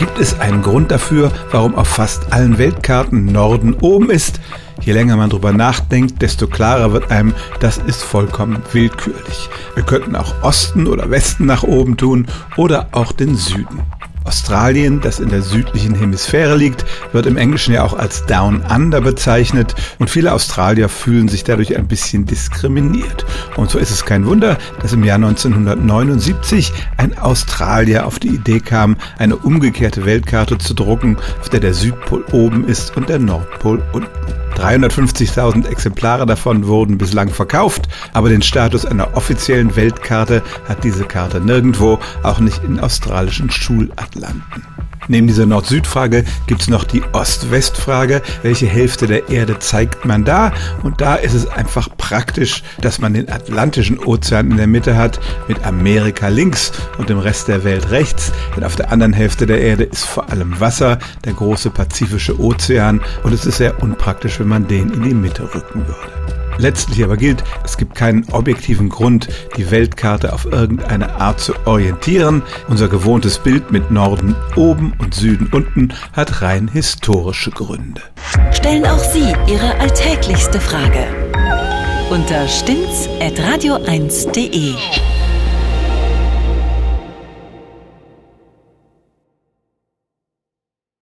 Gibt es einen Grund dafür, warum auf fast allen Weltkarten Norden oben ist? Je länger man drüber nachdenkt, desto klarer wird einem, das ist vollkommen willkürlich. Wir könnten auch Osten oder Westen nach oben tun oder auch den Süden. Australien, das in der südlichen Hemisphäre liegt, wird im Englischen ja auch als Down Under bezeichnet und viele Australier fühlen sich dadurch ein bisschen diskriminiert. Und so ist es kein Wunder, dass im Jahr 1979 ein Australier auf die Idee kam, eine umgekehrte Weltkarte zu drucken, auf der der Südpol oben ist und der Nordpol unten. 350.000 Exemplare davon wurden bislang verkauft, aber den Status einer offiziellen Weltkarte hat diese Karte nirgendwo, auch nicht in australischen Schulatlanten. Neben dieser Nord-Süd-Frage gibt es noch die Ost-West-Frage. Welche Hälfte der Erde zeigt man da? Und da ist es einfach praktisch, dass man den Atlantischen Ozean in der Mitte hat, mit Amerika links und dem Rest der Welt rechts. Denn auf der anderen Hälfte der Erde ist vor allem Wasser, der große Pazifische Ozean. Und es ist sehr unpraktisch, wenn man den in die Mitte rücken würde. Letztlich aber gilt, es gibt keinen objektiven Grund, die Weltkarte auf irgendeine Art zu orientieren. Unser gewohntes Bild mit Norden oben und Süden unten hat rein historische Gründe. Stellen auch Sie Ihre alltäglichste Frage unter stimmtz.radio1.de.